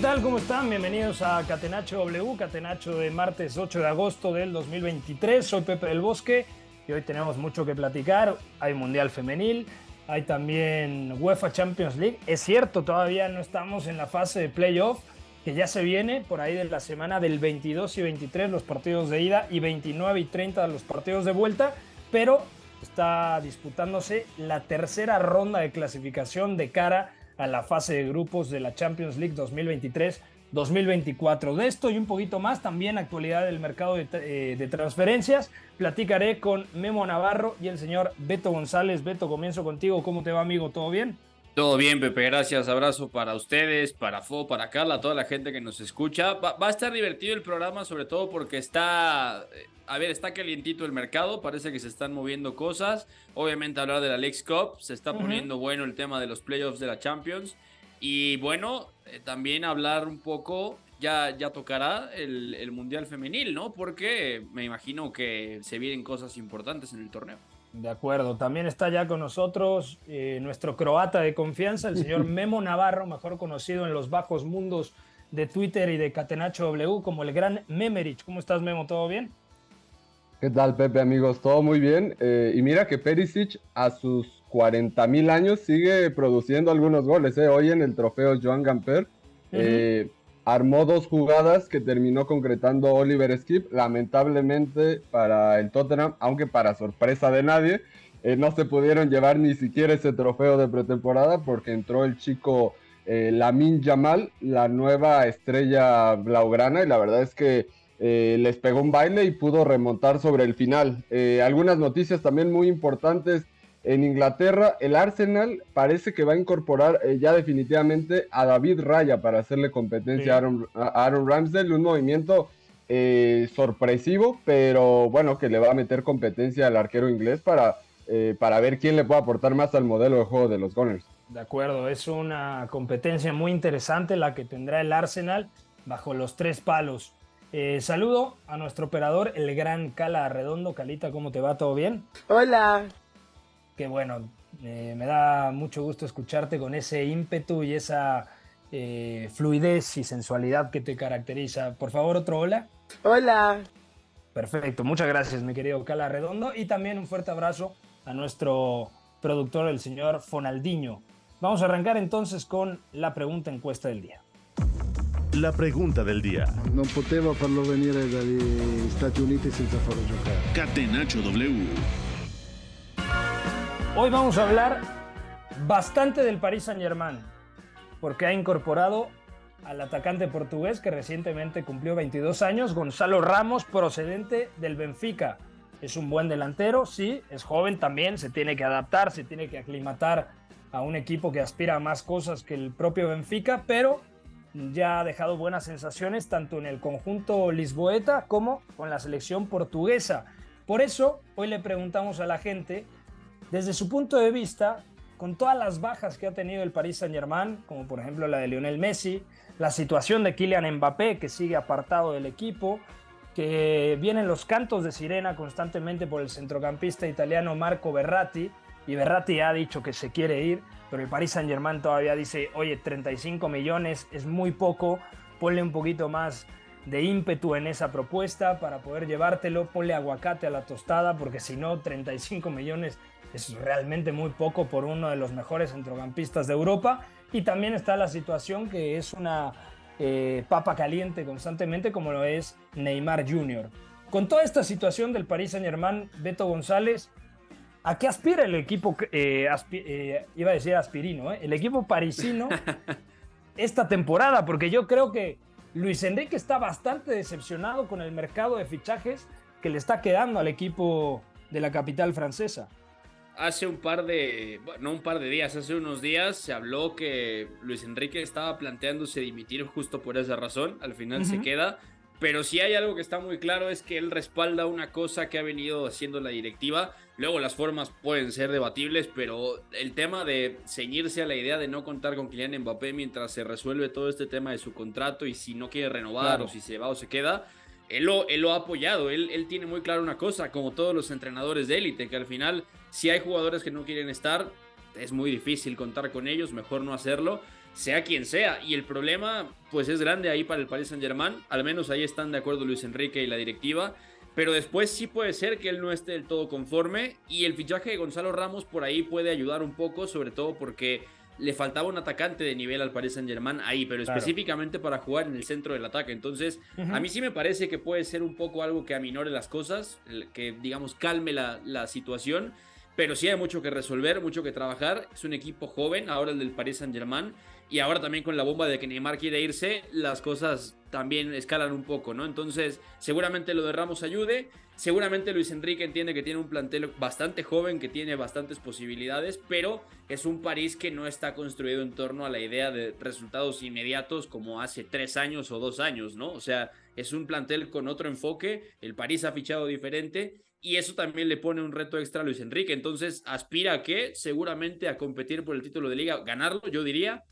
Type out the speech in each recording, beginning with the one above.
Tal? ¿Cómo están? Bienvenidos a Catenacho W, Catenacho de martes 8 de agosto del 2023. Soy Pepe del Bosque y hoy tenemos mucho que platicar. Hay Mundial Femenil, hay también UEFA Champions League. Es cierto, todavía no estamos en la fase de playoff, que ya se viene por ahí de la semana del 22 y 23 los partidos de ida y 29 y 30 los partidos de vuelta, pero está disputándose la tercera ronda de clasificación de cara a la fase de grupos de la Champions League 2023-2024. De esto y un poquito más, también actualidad del mercado de, eh, de transferencias. Platicaré con Memo Navarro y el señor Beto González. Beto, comienzo contigo. ¿Cómo te va, amigo? ¿Todo bien? Todo bien, Pepe, gracias. Abrazo para ustedes, para Fo, para Carla, toda la gente que nos escucha. Va, va a estar divertido el programa, sobre todo porque está, eh, a ver, está calientito el mercado, parece que se están moviendo cosas. Obviamente hablar de la Leagues Cup, se está poniendo bueno el tema de los playoffs de la Champions. Y bueno, eh, también hablar un poco, ya, ya tocará el, el Mundial Femenil, ¿no? Porque me imagino que se vienen cosas importantes en el torneo. De acuerdo. También está ya con nosotros eh, nuestro croata de confianza, el señor Memo Navarro, mejor conocido en los bajos mundos de Twitter y de Catenacho W como el gran Memerich. ¿Cómo estás, Memo? ¿Todo bien? ¿Qué tal, Pepe, amigos? Todo muy bien. Eh, y mira que Perisic a sus 40 mil años sigue produciendo algunos goles. ¿eh? Hoy en el trofeo Joan Gamper eh, armó dos jugadas que terminó concretando Oliver Skip. Lamentablemente para el Tottenham, aunque para sorpresa de nadie, eh, no se pudieron llevar ni siquiera ese trofeo de pretemporada porque entró el chico eh, Lamin Yamal, la nueva estrella blaugrana, y la verdad es que eh, les pegó un baile y pudo remontar sobre el final. Eh, algunas noticias también muy importantes en Inglaterra. El Arsenal parece que va a incorporar eh, ya definitivamente a David Raya para hacerle competencia Sí. a, Aaron, a Aaron Ramsdale. Un movimiento eh, sorpresivo, pero bueno, que le va a meter competencia al arquero inglés para, eh, para ver quién le puede aportar más al modelo de juego de los Gunners. De acuerdo, es una competencia muy interesante la que tendrá el Arsenal bajo los tres palos. Eh, saludo a nuestro operador, el gran Cala Redondo. Calita, ¿cómo te va? ¿Todo bien? Hola. Que bueno, eh, me da mucho gusto escucharte con ese ímpetu y esa eh, fluidez y sensualidad que te caracteriza. Por favor, otro hola. Hola. Perfecto, muchas gracias, mi querido Cala Redondo. Y también un fuerte abrazo a nuestro productor, el señor Fonaldiño. Vamos a arrancar entonces con la pregunta encuesta del día. La pregunta del día. Non potevo farlo venire dagli Stati Uniti senza farlo giocare. Catenacho W. Hoy vamos a hablar bastante del Paris Saint-Germain, porque ha incorporado al atacante portugués que recientemente cumplió 22 años, Gonzalo Ramos, procedente del Benfica. Es un buen delantero, sí, es joven también, se tiene que adaptar, se tiene que aclimatar a un equipo que aspira a más cosas que el propio Benfica, pero ya ha dejado buenas sensaciones tanto en el conjunto lisboeta como con la selección portuguesa. Por eso, hoy le preguntamos a la gente desde su punto de vista, con todas las bajas que ha tenido el Paris Saint-Germain, como por ejemplo la de Lionel Messi, la situación de Kylian Mbappé, que sigue apartado del equipo, que vienen los cantos de sirena constantemente por el centrocampista italiano Marco Berratti, y Berratti ha dicho que se quiere ir, pero el Paris Saint-Germain todavía dice, oye, 35 millones es muy poco, ponle un poquito más de ímpetu en esa propuesta para poder llevártelo, ponle aguacate a la tostada, porque si no, 35 millones es realmente muy poco por uno de los mejores centrocampistas de Europa. Y también está la situación que es una eh, papa caliente constantemente, como lo es Neymar Jr. Con toda esta situación del Paris Saint Germain, Beto González, ¿A qué aspira el equipo, eh, eh, iba a decir aspirino, el equipo parisino esta temporada? Porque yo creo que Luis Enrique está bastante decepcionado con el mercado de fichajes que le está quedando al equipo de la capital francesa. Hace un par de, no un par de días, hace unos días se habló que Luis Enrique estaba planteándose dimitir justo por esa razón, al final se queda, pero si hay algo que está muy claro es que él respalda una cosa que ha venido haciendo la directiva. Luego las formas pueden ser debatibles, pero el tema de ceñirse a la idea de no contar con Kylian Mbappé mientras se resuelve todo este tema de su contrato y si no quiere renovar o si se va o se queda, él lo, él lo ha apoyado. Él, él tiene muy claro una cosa, como todos los entrenadores de élite, que al final si hay jugadores que no quieren estar, es muy difícil contar con ellos, mejor no hacerlo sea quien sea. Y el problema, pues es grande ahí para el Paris Saint Germain. Al menos ahí están de acuerdo Luis Enrique y la directiva. Pero después sí puede ser que él no esté del todo conforme. Y el fichaje de Gonzalo Ramos por ahí puede ayudar un poco, sobre todo porque le faltaba un atacante de nivel al Paris Saint Germain ahí, pero específicamente para jugar en el centro del ataque. Entonces, a mí sí me parece que puede ser un poco algo que aminore las cosas, que digamos calme la, la situación pero sí hay mucho que resolver, mucho que trabajar. Es un equipo joven, ahora el del Paris Saint-Germain, y ahora también con la bomba de que Neymar quiere irse, las cosas también escalan un poco, ¿no? Entonces, seguramente lo de Ramos ayude. Seguramente Luis Enrique entiende que tiene un plantel bastante joven, que tiene bastantes posibilidades, pero es un París que no está construido en torno a la idea de resultados inmediatos como hace tres años o dos años, ¿no? O sea, es un plantel con otro enfoque. El París ha fichado diferente y eso también le pone un reto extra a Luis Enrique. Entonces aspira a que seguramente a competir por el título de liga, ganarlo, yo diría.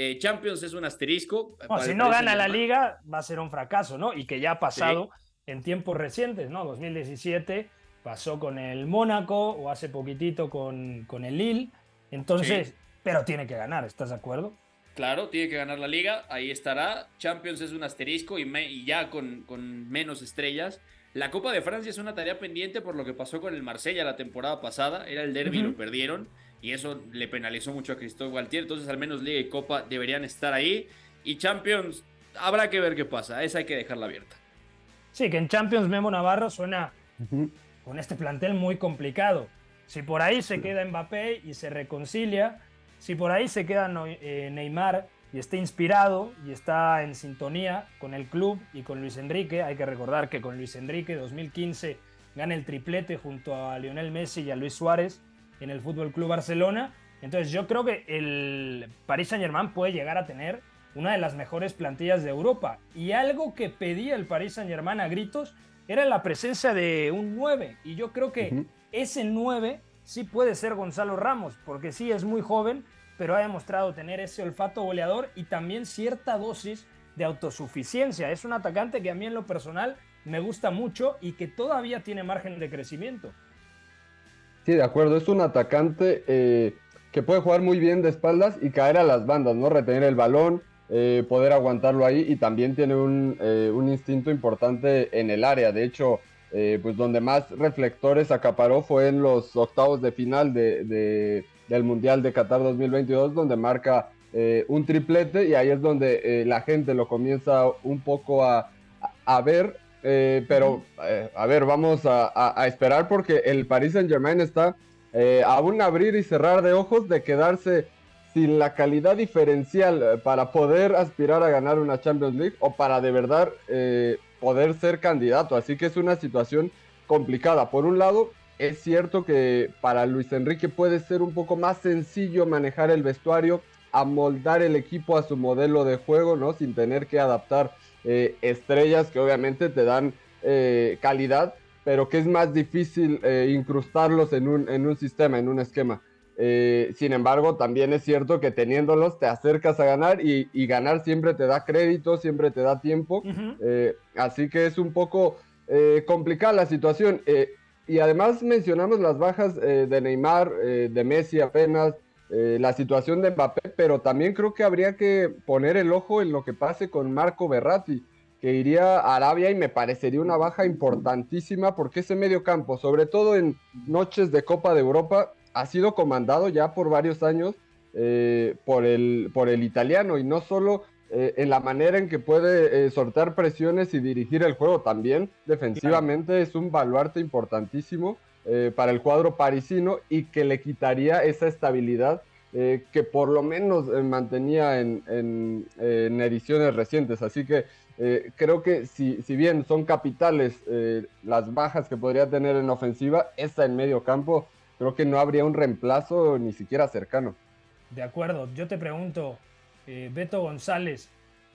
Eh, Champions es un asterisco. si no gana la liga, va a ser un fracaso, ¿no? Y que ya ha pasado en tiempos recientes, ¿no? 2017 pasó con el Mónaco o hace poquitito con, con el Lille. Entonces, pero tiene que ganar, ¿estás de acuerdo? Claro, tiene que ganar la liga, ahí estará. Champions es un asterisco y, y ya con, con menos estrellas. La Copa de Francia es una tarea pendiente por lo que pasó con el Marsella la temporada pasada. Era el derby, lo perdieron. Y eso le penalizó mucho a Cristóbal Gualtier. Entonces, al menos Liga y Copa deberían estar ahí. Y Champions, habrá que ver qué pasa. Esa hay que dejarla abierta. Sí, que en Champions Memo Navarro suena con este plantel muy complicado. Si por ahí se queda Mbappé y se reconcilia, si por ahí se queda eh, Neymar y está inspirado y está en sintonía con el club y con Luis Enrique. Hay que recordar que con Luis Enrique 2015 gana el triplete junto a Lionel Messi y a Luis Suárez en el Fútbol Club Barcelona. Entonces yo creo que el Paris Saint-Germain puede llegar a tener una de las mejores plantillas de Europa. Y algo que pedía el Paris Saint-Germain a gritos era la presencia de un 9. Y yo creo que ese 9 sí puede ser Gonzalo Ramos, porque sí es muy joven, pero ha demostrado tener ese olfato goleador y también cierta dosis de autosuficiencia. Es un atacante que a mí en lo personal me gusta mucho y que todavía tiene margen de crecimiento. Sí, de acuerdo, es un atacante eh, que puede jugar muy bien de espaldas y caer a las bandas, ¿no? Retener el balón, eh, poder aguantarlo ahí y también tiene un, eh, instinto importante en el área. De hecho, pues donde más reflectores acaparó fue en los octavos de final de del Mundial de Qatar 2022, donde marca un triplete y ahí es donde la gente lo comienza un poco a, ver. Eh, pero, a ver, vamos a, esperar porque el Paris Saint Germain está a un abrir y cerrar de ojos de quedarse sin la calidad diferencial para poder aspirar a ganar una Champions League o para de verdad poder ser candidato. Así que es una situación complicada. Por un lado, es cierto que para Luis Enrique puede ser un poco más sencillo manejar el vestuario, amoldar el equipo a su modelo de juego, ¿no? Sin tener que adaptar eh, estrellas que obviamente te dan eh, calidad, pero que es más difícil eh, incrustarlos en un, en un, sistema, en un esquema. sin embargo, también es cierto que teniéndolos te acercas a ganar y, ganar siempre te da crédito, siempre te da tiempo. así que es un poco complicada la situación y además mencionamos las bajas de Neymar, de Messi apenas, eh, la situación de Mbappé, pero también creo que habría que poner el ojo en lo que pase con Marco Berratti, que iría a Arabia y me parecería una baja importantísima porque ese medio campo, sobre todo en noches de Copa de Europa, ha sido comandado ya por varios años por, el, por el italiano y no solo eh, en la manera en que puede eh, sortear presiones y dirigir el juego también. Defensivamente es un baluarte importantísimo. Eh, para el cuadro parisino y que le quitaría esa estabilidad eh, que por lo menos mantenía en, ediciones recientes. Así que creo que si, si, bien son capitales las bajas que podría tener en ofensiva, esa en medio campo, creo que no habría un reemplazo ni siquiera cercano. De acuerdo, yo te pregunto, Beto González,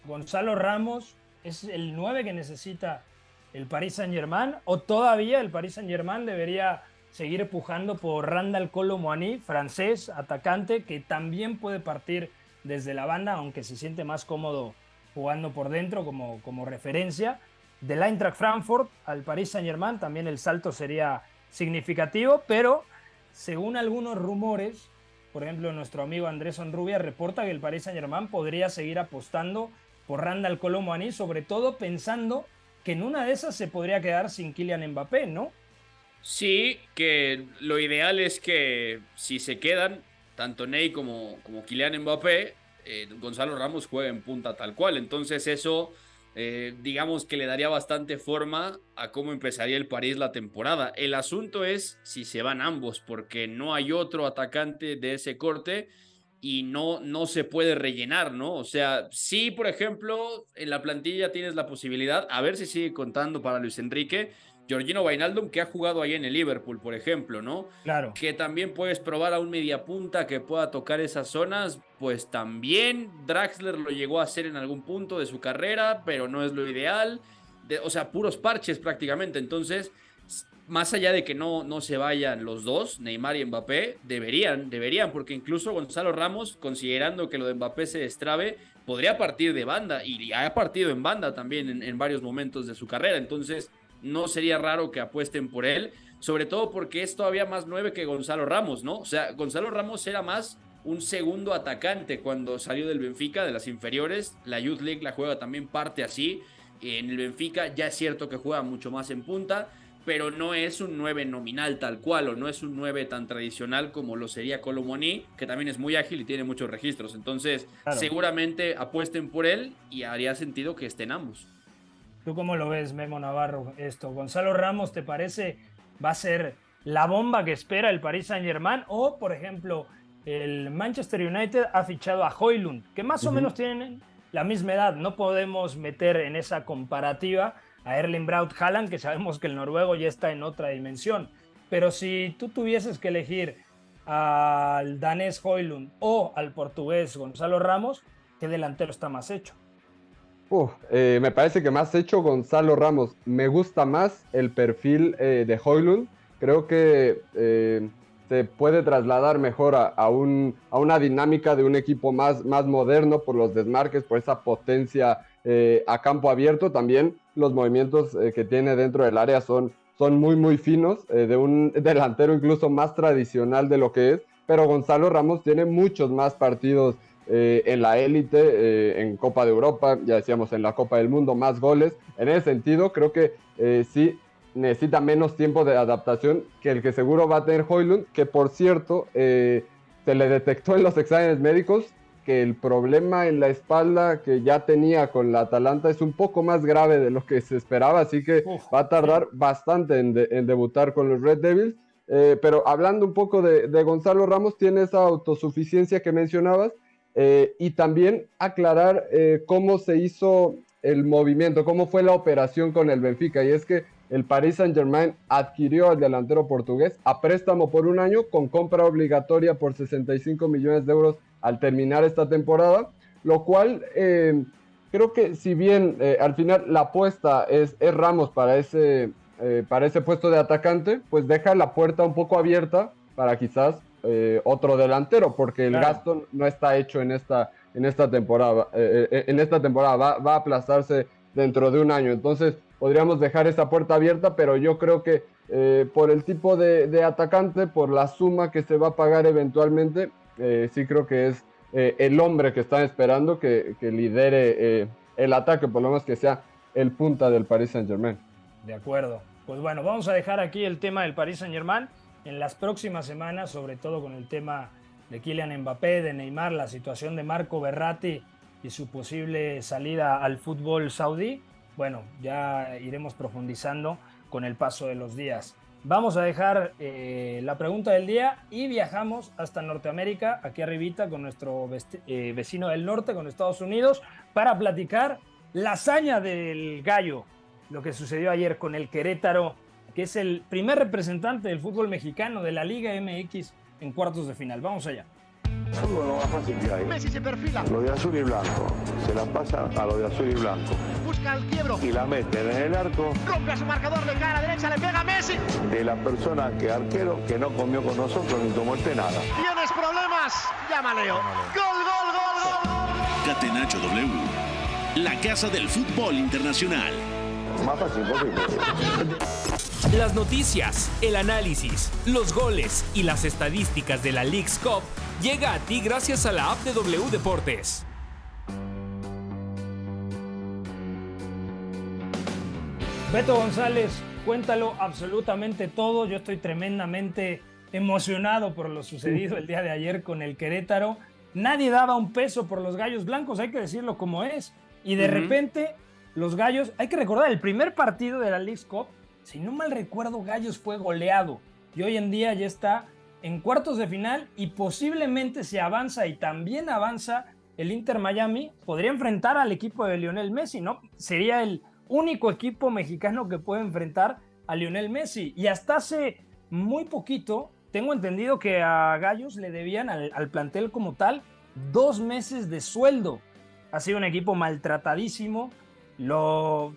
Gonzalo Ramos es el 9 que necesita el Paris Saint Germain o todavía el Paris Saint Germain debería seguir pujando por Randall Colomwani, francés, atacante, que también puede partir desde la banda, aunque se siente más cómodo jugando por dentro como, como referencia. Del Eintracht Frankfurt al Paris Saint Germain también el salto sería significativo, pero según algunos rumores, por ejemplo nuestro amigo Andrés Onrubia reporta que el Paris Saint Germain podría seguir apostando por Randall Colomwani, sobre todo pensando que en una de esas se podría quedar sin Kylian Mbappé, ¿no? Sí, que lo ideal es que si se quedan, tanto Ney como, como Kylian Mbappé, eh, Gonzalo Ramos juegue en punta tal cual. Entonces eso, eh, digamos que le daría bastante forma a cómo empezaría el París la temporada. El asunto es si se van ambos, porque no hay otro atacante de ese corte y no, no se puede rellenar, ¿no? O sea, sí, por ejemplo, en la plantilla tienes la posibilidad, a ver si sigue contando para Luis Enrique, Georgino Vainaldum, que ha jugado ahí en el Liverpool, por ejemplo, ¿no? Claro. Que también puedes probar a un mediapunta que pueda tocar esas zonas, pues también Draxler lo llegó a hacer en algún punto de su carrera, pero no es lo ideal. o sea, puros parches prácticamente. Entonces, más allá de que no, no se vayan los dos, Neymar y Mbappé, deberían, deberían, porque incluso Gonzalo Ramos, considerando que lo de Mbappé se destrabe, podría partir de banda y ha partido en banda también en, varios momentos de su carrera. Entonces, no sería raro que apuesten por él, sobre todo porque es todavía más nueve que Gonzalo Ramos, ¿no? O sea, Gonzalo Ramos era más un segundo atacante cuando salió del Benfica, de las inferiores. La Youth League la juega también parte así. En el Benfica ya es cierto que juega mucho más en punta pero no es un 9 nominal tal cual, o no es un 9 tan tradicional como lo sería Colomoni, que también es muy ágil y tiene muchos registros. Entonces, seguramente apuesten por él y haría sentido que estén ambos. ¿Tú cómo lo ves, Memo Navarro, esto? ¿Gonzalo Ramos te parece va a ser la bomba que espera el Paris Saint Germain? O, por ejemplo, el Manchester United ha fichado a Hoylund, que más o menos tienen la misma edad. No podemos meter en esa comparativa a Erling Braut Haaland, que sabemos que el noruego ya está en otra dimensión. Pero si tú tuvieses que elegir al danés Hoylund o al portugués Gonzalo Ramos, ¿qué delantero está más hecho? Eh, me parece que más hecho Gonzalo Ramos. Me gusta más el perfil eh, de Hoylund. Creo que eh, se puede trasladar mejor a, un, a, una dinámica de un equipo más, más moderno por los desmarques, por esa potencia a campo abierto. También los movimientos eh, que tiene dentro del área son, son muy, muy finos, eh, de un delantero incluso más tradicional de lo que es, pero Gonzalo Ramos tiene muchos más partidos eh, en la élite, en Copa de Europa, ya decíamos en la Copa del Mundo, más goles. En ese sentido, creo que sí necesita menos tiempo de adaptación que el que seguro va a tener Hoylund, que por cierto, se le detectó en los exámenes médicos que el problema en la espalda que ya tenía con la Atalanta es un poco más grave de lo que se esperaba, así que va a tardar bastante en, debutar con los Red Devils. Eh, pero hablando un poco de, Gonzalo Ramos, tiene esa autosuficiencia que mencionabas eh, y también aclarar eh, cómo se hizo el movimiento, cómo fue la operación con el Benfica. Y es que el Paris Saint-Germain adquirió al delantero portugués a préstamo por un año con compra obligatoria por 65 millones de euros al terminar esta temporada, lo cual eh, creo que si bien eh, al final la apuesta es, Ramos para ese, eh, para ese puesto de atacante, pues deja la puerta un poco abierta para quizás otro delantero, porque el gasto no está hecho en esta, en esta temporada. en esta temporada va, va a aplazarse dentro de un año. Entonces, podríamos dejar esa puerta abierta, pero yo creo que eh, por el tipo de, atacante, por la suma que se va a pagar eventualmente, eh, sí creo que es eh, el hombre que están esperando que, lidere el ataque, por lo menos que sea el punta del Paris Saint Germain. De acuerdo. Pues bueno, vamos a dejar aquí el tema del Paris Saint Germain. En las próximas semanas, sobre todo con el tema de Kylian Mbappé, de Neymar, la situación de Marco Berratti y su posible salida al fútbol saudí, bueno, ya iremos profundizando con el paso de los días. Vamos a dejar eh, la pregunta del día y viajamos hasta Norteamérica, aquí arribita, con nuestro eh, vecino del norte, con Estados Unidos, para platicar la hazaña del gallo, lo que sucedió ayer con el Querétaro, que es el primer representante del fútbol mexicano de la Liga MX en cuartos de final. Vamos allá. Fútbol lo más fácil que hay. Messi se perfila. Lo de azul y blanco. Se la pasa a lo de azul y blanco. Busca el quiebro. Y la mete en el arco. Rompe a su marcador de cara derecha, le pega a Messi. De la persona que arquero que no comió con nosotros ni tomó este nada. ¿Tienes problemas? Llama Leo. Gol, gol, gol, gol. Catenacho W. La casa del fútbol internacional. Más fácil posible. Las noticias, el análisis, los goles y las estadísticas de la League's Cup llega a ti gracias a la app de W Deportes. Beto González, cuéntalo absolutamente todo. Yo estoy tremendamente emocionado por lo sucedido el día de ayer con el Querétaro. Nadie daba un peso por los gallos blancos, hay que decirlo como es. Y de repente, los gallos, hay que recordar, el primer partido de la League's Cup, si no mal recuerdo, Gallos fue goleado. Y hoy en día ya está en cuartos de final y posiblemente se avanza y también avanza el Inter Miami, podría enfrentar al equipo de Lionel Messi, ¿no? Sería el único equipo mexicano que puede enfrentar a Lionel Messi. Y hasta hace muy poquito, tengo entendido que a Gallos le debían al, al plantel como tal dos meses de sueldo. Ha sido un equipo maltratadísimo. Lo,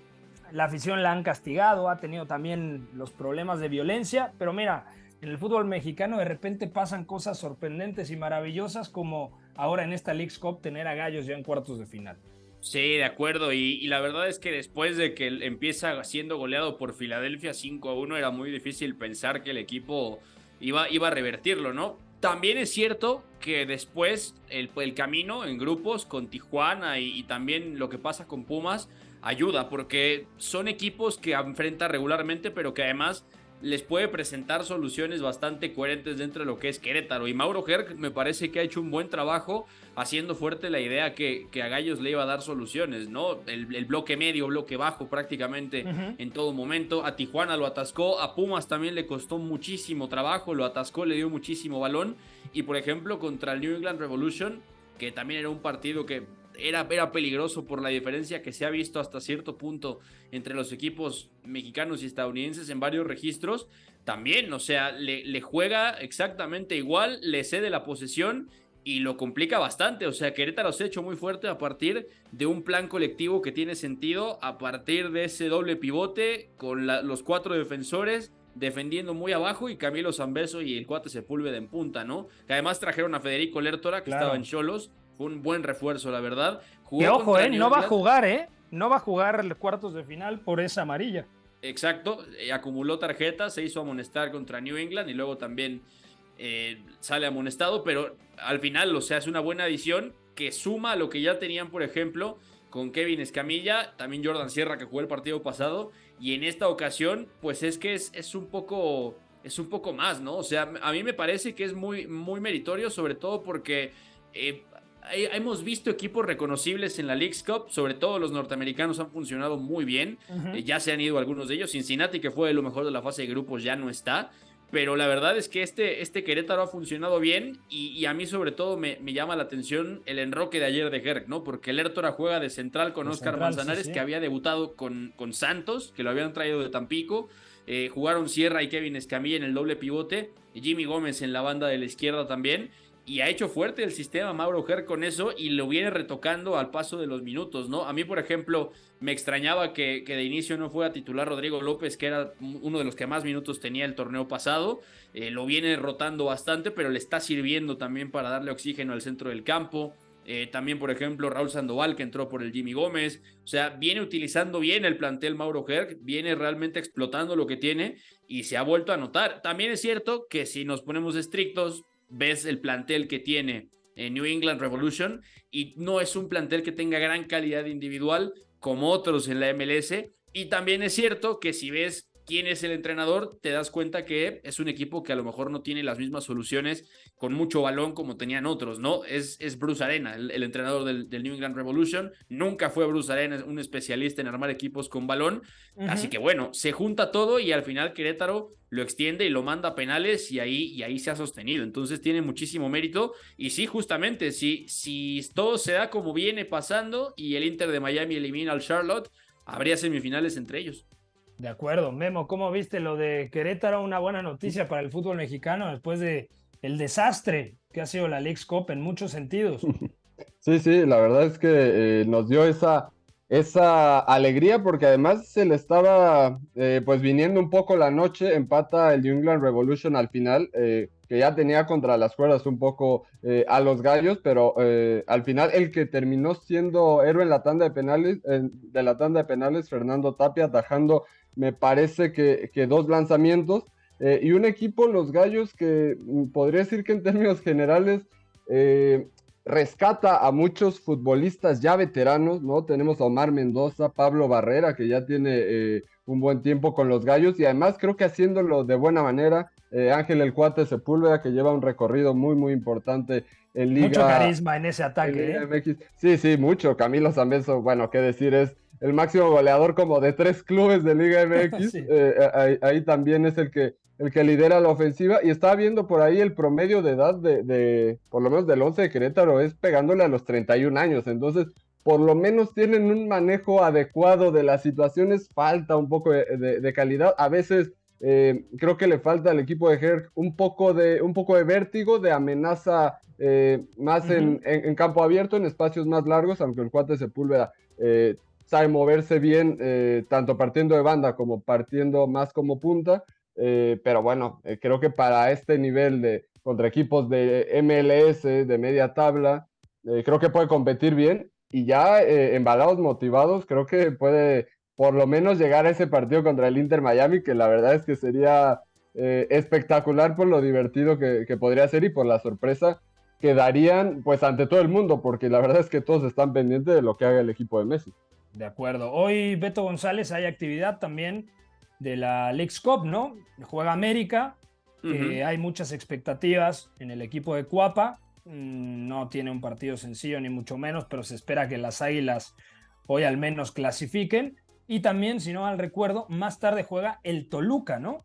la afición la han castigado, ha tenido también los problemas de violencia, pero mira, en el fútbol mexicano de repente pasan cosas sorprendentes y maravillosas como ahora en esta League's Cup tener a Gallos ya en cuartos de final. Sí, de acuerdo. Y, la verdad es que después de que empieza siendo goleado por Filadelfia 5 a 1, era muy difícil pensar que el equipo iba, iba a revertirlo, ¿no? También es cierto que después el, el camino en grupos con Tijuana y, y, también lo que pasa con Pumas ayuda, porque son equipos que enfrenta regularmente, pero que además les puede presentar soluciones bastante coherentes dentro de lo que es Querétaro. Y Mauro Herc me parece que ha hecho un buen trabajo haciendo fuerte la idea que, que a Gallos le iba a dar soluciones, ¿no? El, el bloque medio, bloque bajo prácticamente uh -huh. en todo momento. A Tijuana lo atascó, a Pumas también le costó muchísimo trabajo, lo atascó, le dio muchísimo balón. Y por ejemplo, contra el New England Revolution, que también era un partido que era, era, peligroso por la diferencia que se ha visto hasta cierto punto entre los equipos mexicanos y estadounidenses en varios registros. También, o sea, le, le, juega exactamente igual, le cede la posesión y lo complica bastante. O sea, Querétaro se ha hecho muy fuerte a partir de un plan colectivo que tiene sentido, a partir de ese doble pivote con la, los cuatro defensores defendiendo muy abajo y Camilo Zambeso y el cuate Sepúlveda en punta, ¿no? Que además trajeron a Federico Lertora, que claro. estaba en Cholos, fue un buen refuerzo, la verdad. Jugó que ojo, eh, no va a jugar, ¿eh? No va a jugar los cuartos de final por esa amarilla. Exacto, eh, acumuló tarjetas, se hizo amonestar contra New England y luego también eh, sale amonestado, pero al final, o sea, es una buena adición que suma a lo que ya tenían, por ejemplo, con Kevin Escamilla, también Jordan Sierra que jugó el partido pasado, y en esta ocasión, pues es que es, es un poco es un poco más, ¿no? O sea, a mí me parece que es muy, muy meritorio, sobre todo porque eh, hemos visto equipos reconocibles en la League's Cup, sobre todo los norteamericanos han funcionado muy bien, uh -huh. eh, ya se han ido algunos de ellos, Cincinnati que fue lo mejor de la fase de grupos ya no está, pero la verdad es que este, este Querétaro ha funcionado bien y, y a mí sobre todo me, me, llama la atención el enroque de ayer de Herc, ¿no? Porque el juega de central con Oscar Manzanares, sí, sí. que había debutado con, con Santos, que lo habían traído de Tampico, eh, jugaron Sierra y Kevin Escamilla en el doble pivote, Jimmy Gómez en la banda de la izquierda también, y ha hecho fuerte el sistema Mauro Ger con eso y lo viene retocando al paso de los minutos, ¿no? A mí, por ejemplo, me extrañaba que, de inicio no fuera titular Rodrigo López, que era uno de los que más minutos tenía el torneo pasado. Eh, lo viene rotando bastante, pero le está sirviendo también para darle oxígeno al centro del campo. Eh, también, por ejemplo, Raúl Sandoval, que entró por el Jimmy Gómez. O sea, viene utilizando bien el plantel Mauro Herc, viene realmente explotando lo que tiene y se ha vuelto a notar. También es cierto que si nos ponemos estrictos, ves el plantel que tiene en New England Revolution y no es un plantel que tenga gran calidad individual como otros en la MLS. Y también es cierto que si ves quién es el entrenador, te das cuenta que es un equipo que a lo mejor no tiene las mismas soluciones con mucho balón como tenían otros, ¿no? Es, es Bruce Arena, el, entrenador del, New England Revolution. Nunca fue Bruce Arena un especialista en armar equipos con balón. Así que bueno, se junta todo y al final Querétaro lo extiende y lo manda a penales y ahí, y ahí se ha sostenido. Entonces tiene muchísimo mérito. Y sí, justamente, si, si todo se da como viene pasando y el Inter de Miami elimina al Charlotte, habría semifinales entre ellos. De acuerdo, Memo, ¿cómo viste lo de Querétaro? Una buena noticia para el fútbol mexicano después de el desastre que ha sido la League's Cup en muchos sentidos. Sí, sí, la verdad es que eh, nos dio esa, esa alegría porque además se le estaba eh, pues viniendo un poco la noche, empata el New England Revolution al final, eh, que ya tenía contra las cuerdas un poco a los gallos, pero al final el que terminó siendo héroe en la tanda de penales, de la tanda de penales, Fernando Tapia, atajando me parece que, dos lanzamientos. Eh, y un equipo, los Gallos, que podría decir que en términos generales eh, rescata a muchos futbolistas ya veteranos, ¿no? Tenemos a Omar Mendoza, Pablo Barrera, que ya tiene eh, un buen tiempo con los Gallos y además creo que haciéndolo de buena manera. Ángel El Cuate Sepúlveda, que lleva un recorrido muy, muy importante en Liga. Mucho carisma en ese ataque. Sí, sí, mucho. Camilo Zambeso, bueno, qué decir, es el máximo goleador como de tres clubes de Liga MX. Eh, ahí, también es el que, el que lidera la ofensiva. Y estaba viendo por ahí el promedio de edad de, por lo menos del 11 de Querétaro, es pegándole a los 31 años. Entonces, por lo menos tienen un manejo adecuado de las situaciones. Falta un poco de, calidad. A veces eh, creo que le falta al equipo de Herc un poco de, un poco de vértigo, de amenaza eh, más en, campo abierto, en espacios más largos, aunque el cuate Sepúlveda eh, sabe moverse bien, eh, tanto partiendo de banda como partiendo más como punta. Eh, pero bueno, eh, creo que para este nivel de contra equipos de MLS, de media tabla, creo que puede competir bien. Y ya embalados, motivados, creo que puede por lo menos llegar a ese partido contra el Inter Miami, que la verdad es que sería espectacular por lo divertido que, que podría ser y por la sorpresa que darían pues ante todo el mundo, porque la verdad es que todos están pendientes de lo que haga el equipo de Messi. De acuerdo. Hoy, Beto González, hay actividad también de la League's Cup, ¿no? Juega América, hay muchas expectativas en el equipo de Cuapa. Mm, no tiene un partido sencillo, ni mucho menos, pero se espera que las Águilas hoy al menos clasifiquen. Y también, si no al recuerdo, más tarde juega el Toluca, ¿no?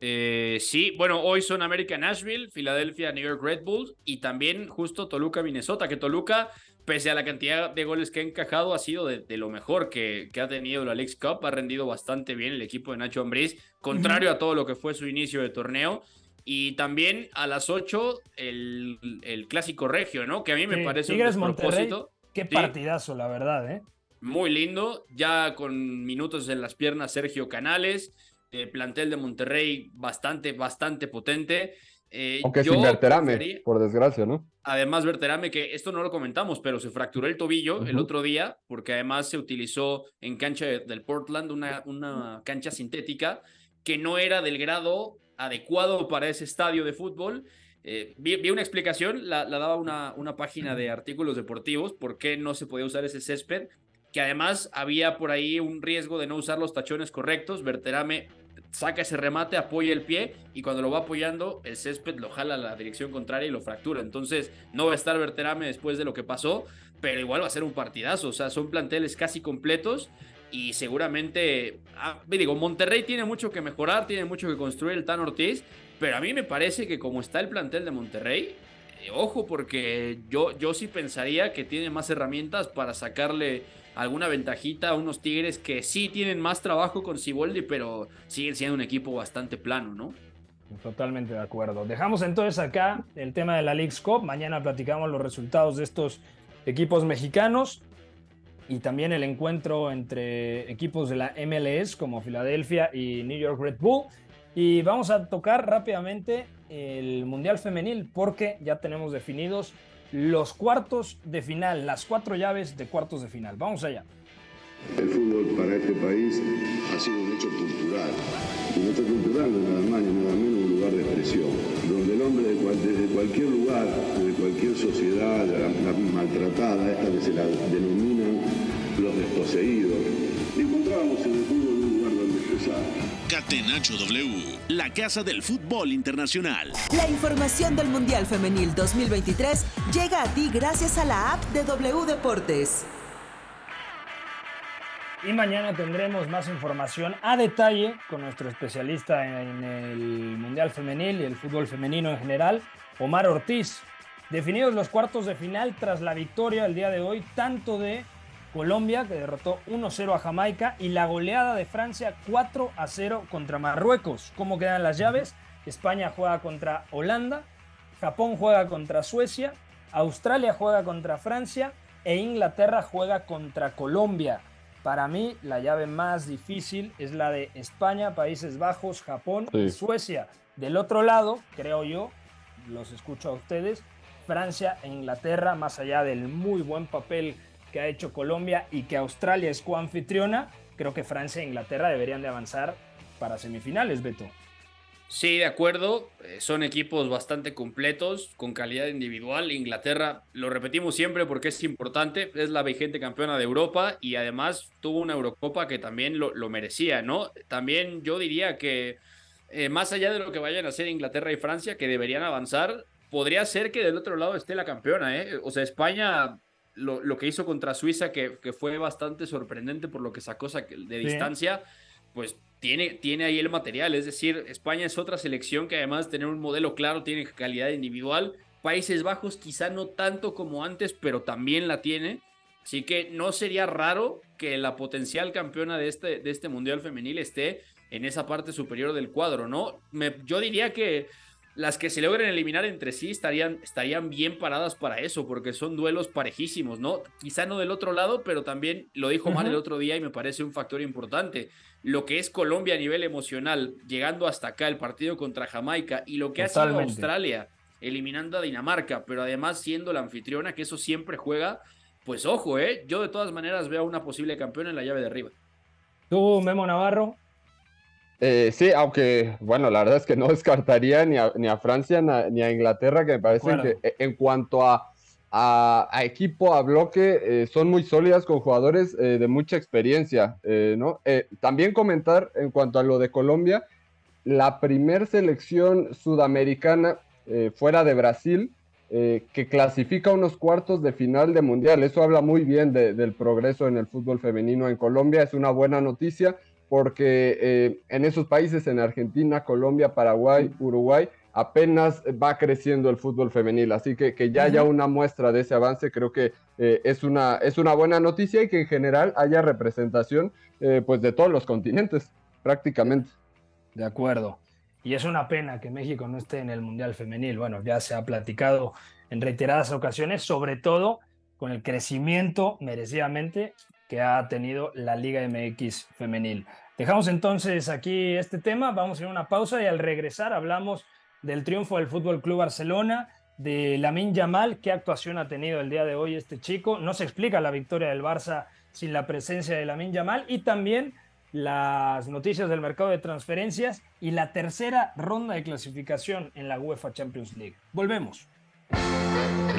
Eh, sí, bueno, hoy son América Nashville, Filadelfia, New York Red Bull y también justo Toluca, Minnesota, que Toluca pese a la cantidad de goles que ha encajado, ha sido de, lo mejor que, ha tenido la League Cup. Ha rendido bastante bien el equipo de Nacho Ambriz, contrario a todo lo que fue su inicio de torneo. Y también a las 8, el, clásico regio, ¿no? Que a mí me parece un despropósito. Qué partidazo, la verdad, ¿eh? Muy lindo, ya con minutos en las piernas Sergio Canales, eh, plantel de Monterrey bastante, bastante potente. Eh, Aunque sin Berterame, por desgracia, ¿no? Además, Berterame, que esto no lo comentamos, pero se fracturó el tobillo el otro día, porque además se utilizó en cancha del Portland una, una cancha sintética que no era del grado adecuado para ese estadio de fútbol. Eh, vi, una explicación, la, daba una, una página de artículos deportivos, por qué no se podía usar ese césped, que además había por ahí un riesgo de no usar los tachones correctos. Berterame saca ese remate, apoya el pie y cuando lo va apoyando, el césped lo jala a la dirección contraria y lo fractura. Entonces, no va a estar Verterame después de lo que pasó, pero igual va a ser un partidazo. O sea, son planteles casi completos y seguramente, ah, digo, Monterrey tiene mucho que mejorar, tiene mucho que construir el Tan Ortiz, pero a mí me parece que como está el plantel de Monterrey, eh, ojo, porque yo, yo sí pensaría que tiene más herramientas para sacarle alguna ventajita a unos Tigres que sí tienen más trabajo con Ciboldi, pero siguen siendo un equipo bastante plano, ¿no? Totalmente de acuerdo. Dejamos entonces acá el tema de la League's Cup. Mañana platicamos los resultados de estos equipos mexicanos y también el encuentro entre equipos de la MLS como Filadelfia y New York Red Bull. Y vamos a tocar rápidamente el Mundial Femenil porque ya tenemos definidos los cuartos de final, las cuatro llaves de cuartos de final. Vamos allá. El fútbol para este país ha sido un hecho cultural. Y no está cultural nada más ni nada menos un lugar de expresión, donde el hombre desde cualquier lugar, de cualquier sociedad maltratada, esta que se la denominan los desposeídos, encontrábamos en el fútbol un lugar donde cruzar. Catenacho W, la casa del fútbol internacional. La información del Mundial Femenil 2023 llega a ti gracias a la app de W Deportes. Y mañana tendremos más información a detalle con nuestro especialista en el Mundial Femenil y el fútbol femenino en general, Omar Ortiz. Definidos los cuartos de final tras la victoria el día de hoy, tanto de Colombia, que derrotó 1-0 a Jamaica, y la goleada de Francia 4-0 contra Marruecos. ¿Cómo quedan las llaves? España juega contra Holanda, Japón juega contra Suecia, Australia juega contra Francia e Inglaterra juega contra Colombia. Para mí, la llave más difícil es la de España, Países Bajos, Japón y Suecia. Del otro lado, creo yo, los escucho a ustedes, Francia e Inglaterra, más allá del muy buen papel que ha hecho Colombia y que Australia es coanfitriona, creo que Francia e Inglaterra deberían de avanzar para semifinales, Beto. Sí, de acuerdo. Eh, son equipos bastante completos, con calidad individual. Inglaterra, lo repetimos siempre porque es importante, es la vigente campeona de Europa y además tuvo una Eurocopa que también lo, merecía, ¿no? También yo diría que eh, más allá de lo que vayan a hacer Inglaterra y Francia, que deberían avanzar, podría ser que del otro lado esté la campeona, ¿eh? O sea, España lo, que hizo contra Suiza, que, que, fue bastante sorprendente por lo que sacó de distancia, pues tiene, tiene ahí el material. Es decir, España es otra selección que además de tener un modelo claro, tiene calidad individual. Países Bajos quizá no tanto como antes, pero también la tiene. Así que no sería raro que la potencial campeona de este, de este Mundial Femenil esté en esa parte superior del cuadro, ¿no? Me, yo diría que las que se logren eliminar entre sí estarían, estarían bien paradas para eso, porque son duelos parejísimos, ¿no? Quizá no del otro lado, pero también lo dijo Mar el otro día y me parece un factor importante. Lo que es Colombia a nivel emocional, llegando hasta acá el partido contra Jamaica y lo que ha sido Australia, eliminando a Dinamarca, pero además siendo la anfitriona, que eso siempre juega, pues ojo, ¿eh? Yo de todas maneras veo una posible campeona en la llave de arriba. Tú, Memo Navarro, eh, sí, aunque, bueno, la verdad es que no descartaría ni a, ni a Francia ni a, Inglaterra, que me parece que eh, en cuanto a, a, equipo, a bloque, eh, son muy sólidas con jugadores de mucha experiencia, ¿no? también comentar en cuanto a lo de Colombia, la primer selección sudamericana fuera de Brasil, que clasifica unos cuartos de final de mundial. Eso habla muy bien del progreso en el fútbol femenino en Colombia, es una buena noticia porque eh, en esos países, en Argentina, Colombia, Paraguay, Uruguay, apenas va creciendo el fútbol femenil. Así que que ya haya una muestra de ese avance, creo que eh, es, una, es una buena noticia y que en general haya representación eh, pues de todos los continentes, prácticamente. De acuerdo. Y es una pena que México no esté en el Mundial Femenil. Bueno, ya se ha platicado en reiteradas ocasiones, sobre todo con el crecimiento merecidamente que ha tenido la Liga MX femenil. Dejamos entonces aquí este tema, vamos a ir a una pausa y al regresar hablamos del triunfo del Fútbol Club Barcelona, de Lamin Yamal, qué actuación ha tenido el día de hoy este chico. No se explica la victoria del Barça sin la presencia de Lamin Yamal y también las noticias del mercado de transferencias y la tercera ronda de clasificación en la UEFA Champions League. Volvemos.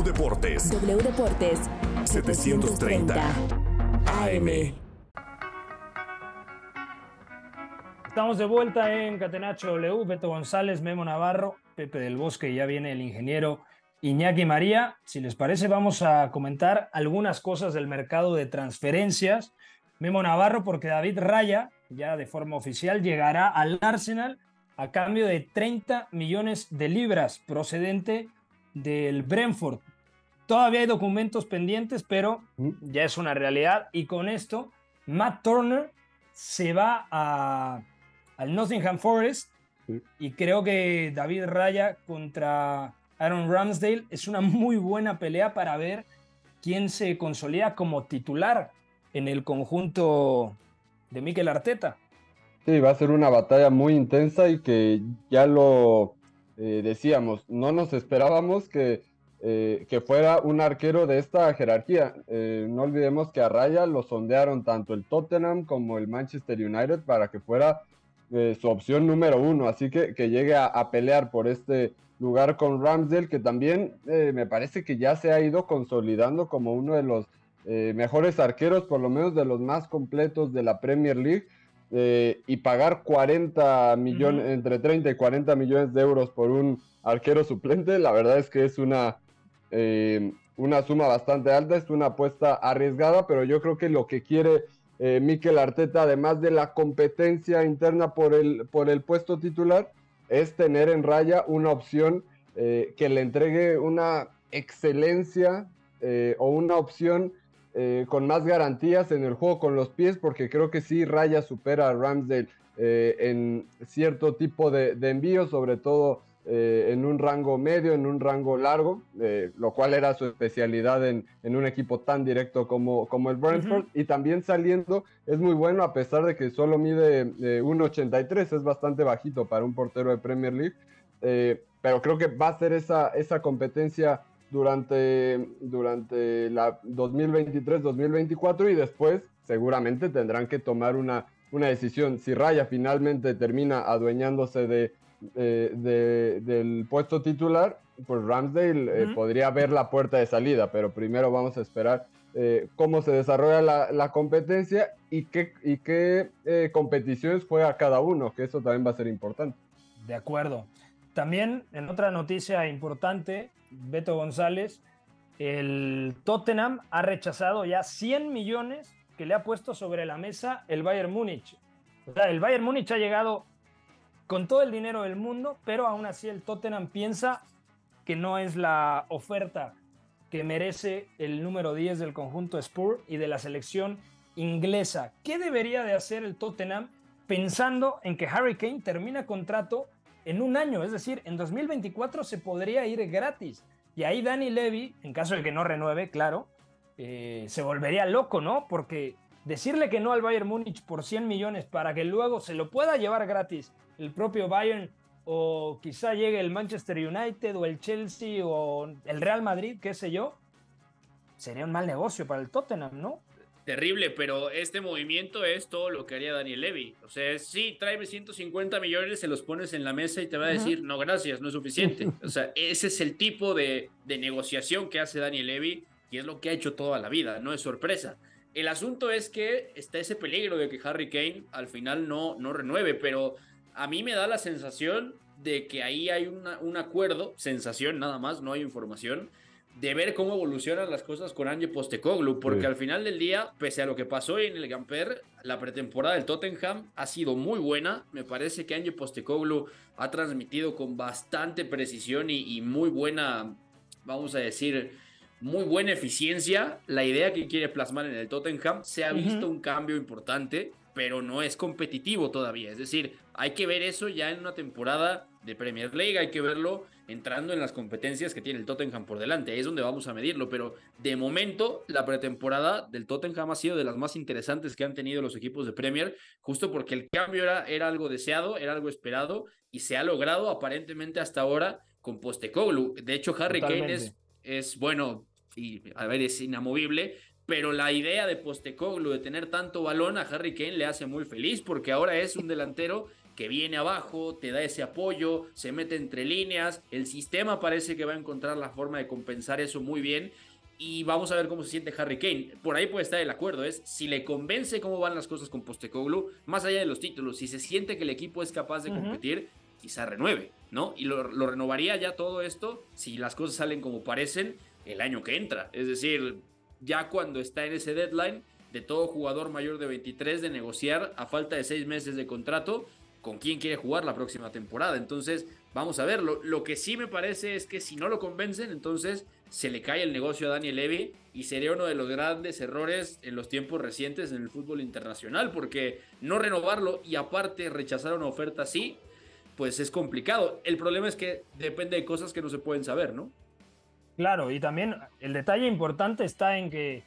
W Deportes. W Deportes. 730. AM. Estamos de vuelta en Catenacho W. Beto González, Memo Navarro, Pepe del Bosque y ya viene el ingeniero Iñaki María. Si les parece, vamos a comentar algunas cosas del mercado de transferencias. Memo Navarro, porque David Raya, ya de forma oficial, llegará al Arsenal a cambio de 30 millones de libras procedente del Brentford. Todavía hay documentos pendientes, pero ya es una realidad. Y con esto, Matt Turner se va a, al Nottingham Forest. Y creo que David Raya contra Aaron Ramsdale es una muy buena pelea para ver quién se consolida como titular en el conjunto de Mikel Arteta. Sí, va a ser una batalla muy intensa y que ya lo eh, decíamos, no nos esperábamos que, eh, que, fuera un arquero de esta jerarquía. Eh, no olvidemos que a Raya lo sondearon tanto el Tottenham como el Manchester United para que fuera su opción número uno, así que que llegue a, a pelear por este lugar con Ramsdale, que también me parece que ya se ha ido consolidando como uno de los mejores arqueros, por lo menos de los más completos de la Premier League eh, y pagar 40 millones, entre 30 y 40 millones de euros por un arquero suplente, la verdad es que es una, eh, una suma bastante alta, es una apuesta arriesgada, pero yo creo que lo que quiere eh, Mikel Arteta, además de la competencia interna por el, por el puesto titular, es tener en raya una opción que le entregue una excelencia o una opción eh, con más garantías en el juego con los pies, porque creo que sí Raya supera a Ramsdale eh, en cierto tipo de, envío, sobre todo eh, en un rango medio, en un rango largo, lo cual era su especialidad en, un equipo tan directo como, como el Brentford. Y también saliendo es muy bueno, a pesar de que solo mide 1,83, es bastante bajito para un portero de Premier League. pero creo que va a ser esa, esa competencia durante, durante la 2023-2024 y después seguramente tendrán que tomar una, una decisión. Si Raya finalmente termina adueñándose de, del puesto titular, pues Ramsdale eh, podría ver la puerta de salida, pero primero vamos a esperar eh, cómo se desarrolla la, competencia y qué, y qué eh, competiciones juega cada uno, que eso también va a ser importante. De acuerdo. También en otra noticia importante, Beto González, el Tottenham ha rechazado ya 100 millones que le ha puesto sobre la mesa el Bayern Múnich. O sea, el Bayern Múnich ha llegado con todo el dinero del mundo, pero aún así el Tottenham piensa que no es la oferta que merece el número 10 del conjunto Spur y de la selección inglesa. ¿Qué debería de hacer el Tottenham pensando en que Harry Kane termina contrato en un año, es decir, en 2024 se podría ir gratis. Y ahí Danny Levy, en caso de que no renueve, claro, eh, se volvería loco, ¿no? Porque decirle que no al Bayern Múnich por 100 millones para que luego se lo pueda llevar gratis el propio Bayern o quizá llegue el Manchester United o el Chelsea o el Real Madrid, qué sé yo, sería un mal negocio para el Tottenham, ¿no? terrible, pero este movimiento es todo lo que haría Daniel Levy. O sea, sí, tráeme 150 millones, se los pones en la mesa y te va a decir, no, gracias, no es suficiente. O sea, ese es el tipo de, negociación que hace Daniel Levy y es lo que ha hecho toda la vida, no es sorpresa. El asunto es que está ese peligro de que Harry Kane al final no, no renueve, pero a mí me da la sensación de que ahí hay un acuerdo, sensación nada más, no hay información, de ver cómo evolucionan las cosas con Ange Postecoglu, porque al final del día, pese a lo que pasó en el Gamper, la pretemporada del Tottenham ha sido muy buena. Me parece que Ange Postecoglu ha transmitido con bastante precisión y, muy buena, vamos a decir, muy buena eficiencia la idea que quiere plasmar en el Tottenham. Se ha visto un cambio importante, pero no es competitivo todavía. Es decir, hay que ver eso ya en una temporada de Premier League, hay que verlo entrando en las competencias que tiene el Tottenham por delante. Ahí es donde vamos a medirlo, pero de momento la pretemporada del Tottenham ha sido de las más interesantes que han tenido los equipos de Premier, justo porque el cambio era, era algo deseado, era algo esperado y se ha logrado aparentemente hasta ahora con Postecoglou. De hecho, Harry Kane es, es, bueno, y a ver, es inamovible, pero la idea de Postecoglou de tener tanto balón a Harry Kane le hace muy feliz porque ahora es un delantero que viene abajo, te da ese apoyo, se mete entre líneas, el sistema parece que va a encontrar la forma de compensar eso muy bien y vamos a ver cómo se siente Harry Kane. Por ahí puede estar el acuerdo, es si le convence cómo van las cosas con Postecoglou, más allá de los títulos, si se siente que el equipo es capaz de competir, quizá renueve, ¿no? Y lo, lo, renovaría ya todo esto si las cosas salen como parecen el año que entra. Es decir, ya cuando está en ese deadline de todo jugador mayor de 23 de negociar a falta de seis meses de contrato, con quién quiere jugar la próxima temporada. Entonces, vamos a verlo. Lo que sí me parece es que si no lo convencen, entonces se le cae el negocio a Daniel Levy y sería uno de los grandes errores en los tiempos recientes en el fútbol internacional, porque no renovarlo y aparte rechazar una oferta así, pues es complicado. El problema es que depende de cosas que no se pueden saber, ¿no? Claro, y también el detalle importante está en que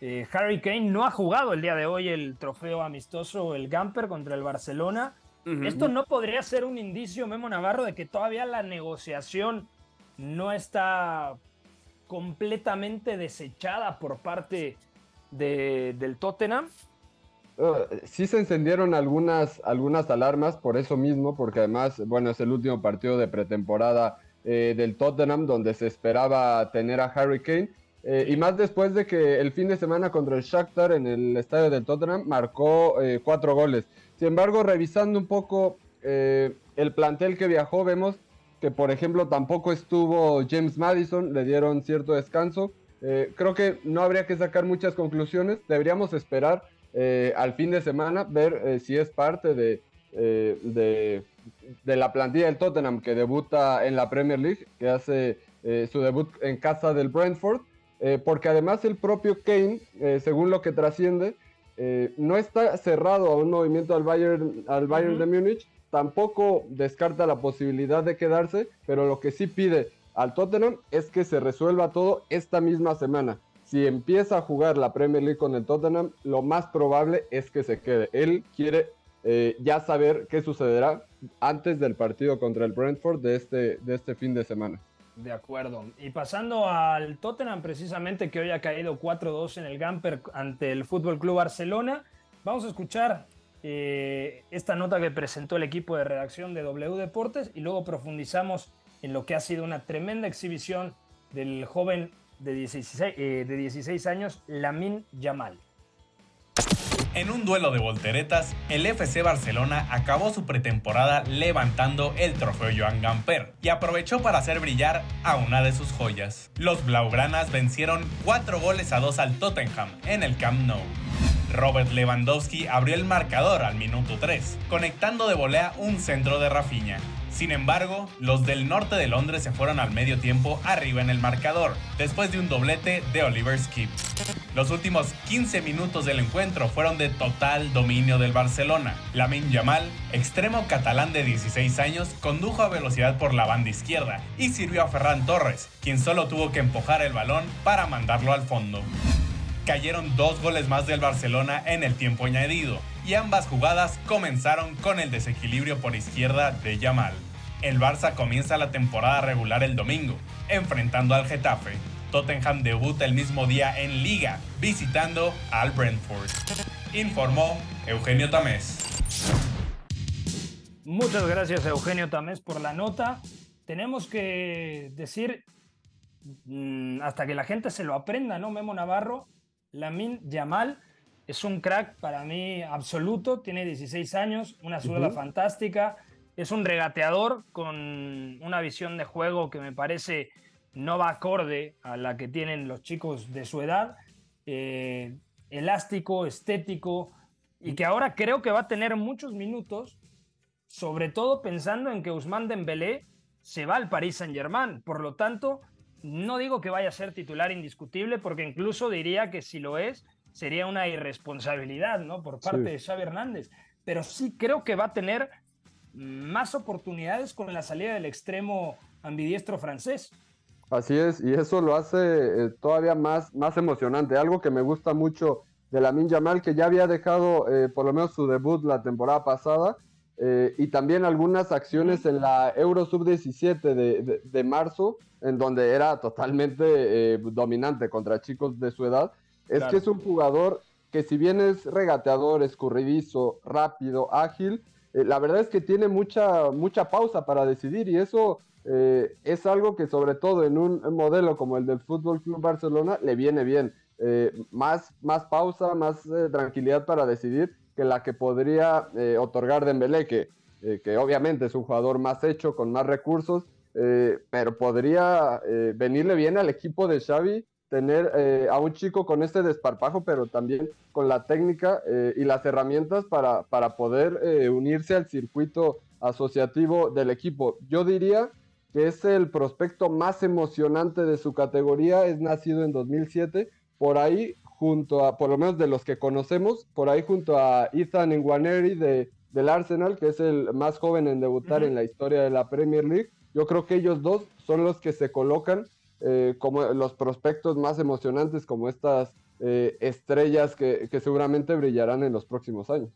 Eh, Harry Kane no ha jugado el día de hoy el trofeo amistoso, el Gamper contra el Barcelona. Esto no podría ser un indicio, Memo Navarro, de que todavía la negociación no está completamente desechada por parte del Tottenham. Uh, sí se encendieron algunas, algunas alarmas por eso mismo, porque además, bueno, es el último partido de pretemporada eh, del Tottenham donde se esperaba tener a Harry Kane. Eh, y más después de que el fin de semana contra el Shakhtar en el estadio del Tottenham marcó eh, cuatro goles. Sin embargo, revisando un poco el plantel que viajó, vemos que por ejemplo tampoco estuvo James Madison, le dieron cierto descanso. creo que no habría que sacar muchas conclusiones, deberíamos esperar al fin de semana, ver si es parte de, de, de, la plantilla del Tottenham que debuta en la Premier League, que hace su debut en casa del Brentford. Eh, porque además el propio Kane, eh, según lo que trasciende, eh, no está cerrado a un movimiento al Bayern, al Bayern de Múnich, tampoco descarta la posibilidad de quedarse, pero lo que sí pide al Tottenham es que se resuelva todo esta misma semana. Si empieza a jugar la Premier League con el Tottenham, lo más probable es que se quede. Él quiere ya saber qué sucederá antes del partido contra el Brentford de este, de este fin de semana. De acuerdo. Y pasando al Tottenham, precisamente que hoy ha caído 4-2 en el Gamper ante el Fútbol Club Barcelona, vamos a escuchar eh, esta nota que presentó el equipo de redacción de W Deportes y luego profundizamos en lo que ha sido una tremenda exhibición del joven de 16, eh, de 16 años, Lamin Yamal. En un duelo de volteretas, el FC Barcelona acabó su pretemporada levantando el trofeo Joan Gamper y aprovechó para hacer brillar a una de sus joyas. Los blaugranas vencieron 4 goles a 2 al Tottenham en el Camp Nou. Robert Lewandowski abrió el marcador al minuto 3, conectando de volea un centro de Rafinha. Sin embargo, los del norte de Londres se fueron al medio tiempo arriba en el marcador, después de un doblete de Oliver Skip. Los últimos 15 minutos del encuentro fueron de total dominio del Barcelona. Lamin Yamal, extremo catalán de 16 años, condujo a velocidad por la banda izquierda y sirvió a Ferran Torres, quien solo tuvo que empujar el balón para mandarlo al fondo cayeron dos goles más del Barcelona en el tiempo añadido, y ambas jugadas comenzaron con el desequilibrio por izquierda de Yamal. El Barça comienza la temporada regular el domingo, enfrentando al Getafe. Tottenham debuta el mismo día en Liga, visitando al Brentford. Informó Eugenio Tamés. Muchas gracias Eugenio Tamés por la nota. Tenemos que decir, mm, hasta que la gente se lo aprenda, ¿no? Memo Navarro, Lamin Yamal es un crack para mí absoluto, tiene 16 años, una zurda fantástica, es un regateador con una visión de juego que me parece no va acorde a la que tienen los chicos de su edad, eh, elástico, estético, y que ahora creo que va a tener muchos minutos, sobre todo pensando en que Ousmane Dembélé se va al Paris Saint-Germain, por lo tanto, no digo que vaya a ser titular indiscutible, porque incluso diría que si lo es, sería una irresponsabilidad, ¿no? Por parte de Xavi Hernández. Pero sí creo que va a tener más oportunidades con la salida del extremo ambidiestro francés. Así es, y eso lo hace eh, todavía más, más emocionante. Algo que me gusta mucho de la Yamal, que ya había dejado eh, por lo menos su debut la temporada pasada, eh, y también algunas acciones en la Euro Sub-17 de, de, marzo, en donde era totalmente eh, dominante contra chicos de su edad, es que es un jugador que si bien es regateador, escurridizo, rápido, ágil, eh, la verdad es que tiene mucha, mucha pausa para decidir y eso es algo que sobre todo en un modelo como el del Fútbol Club Barcelona le viene bien. más, más pausa, más tranquilidad para decidir que la que podría eh, otorgar Dembélé, que, eh, que obviamente es un jugador más hecho, con más recursos, eh, pero podría venirle bien al equipo de Xavi tener a un chico con este desparpajo, pero también con la técnica y las herramientas para, para poder unirse al circuito asociativo del equipo. Yo diría que es el prospecto más emocionante de su categoría, es nacido en 2007, por ahí junto a, por lo menos de los que conocemos, por ahí junto a Ethan Nwaneri de, del Arsenal, que es el más joven en debutar en la historia de la Premier League. Yo creo que ellos dos son los que se colocan eh, como los prospectos más emocionantes, como estas estrellas que, que seguramente brillarán en los próximos años.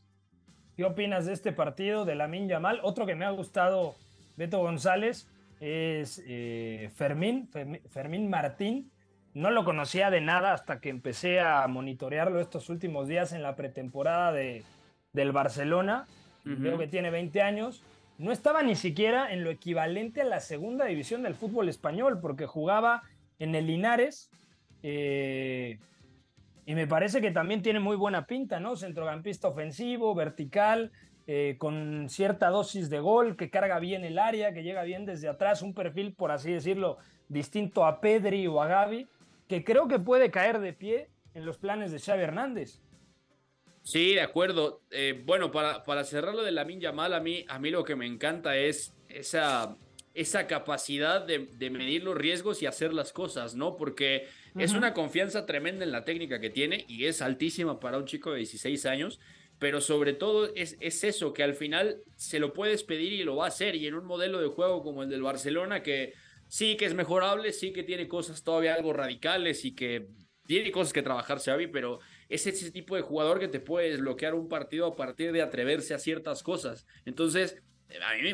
¿Qué opinas de este partido de Lamin Yamal? Otro que me ha gustado, Beto González, es eh, Fermín, Fermín Martín. No lo conocía de nada hasta que empecé a monitorearlo estos últimos días en la pretemporada de, del Barcelona. Veo que tiene 20 años. No estaba ni siquiera en lo equivalente a la segunda división del fútbol español, porque jugaba en el Linares. Eh, y me parece que también tiene muy buena pinta, ¿no? Centrocampista ofensivo, vertical, eh, con cierta dosis de gol, que carga bien el área, que llega bien desde atrás, un perfil, por así decirlo, distinto a Pedri o a Gaby, que creo que puede caer de pie en los planes de Xavi Hernández. Sí, de acuerdo. Eh, bueno, para, para cerrar lo de la Yamal, a mí, a mí lo que me encanta es esa esa capacidad de, medir los riesgos y hacer las cosas, ¿no? Porque es una confianza tremenda en la técnica que tiene y es altísima para un chico de 16 años, pero sobre todo es, es eso, que al final se lo puedes pedir y lo va a hacer. Y en un modelo de juego como el del Barcelona, que sí que es mejorable, sí que tiene cosas todavía algo radicales y que tiene cosas que trabajar Xavi, pero es ese tipo de jugador que te puede desbloquear un partido a partir de atreverse a ciertas cosas. Entonces,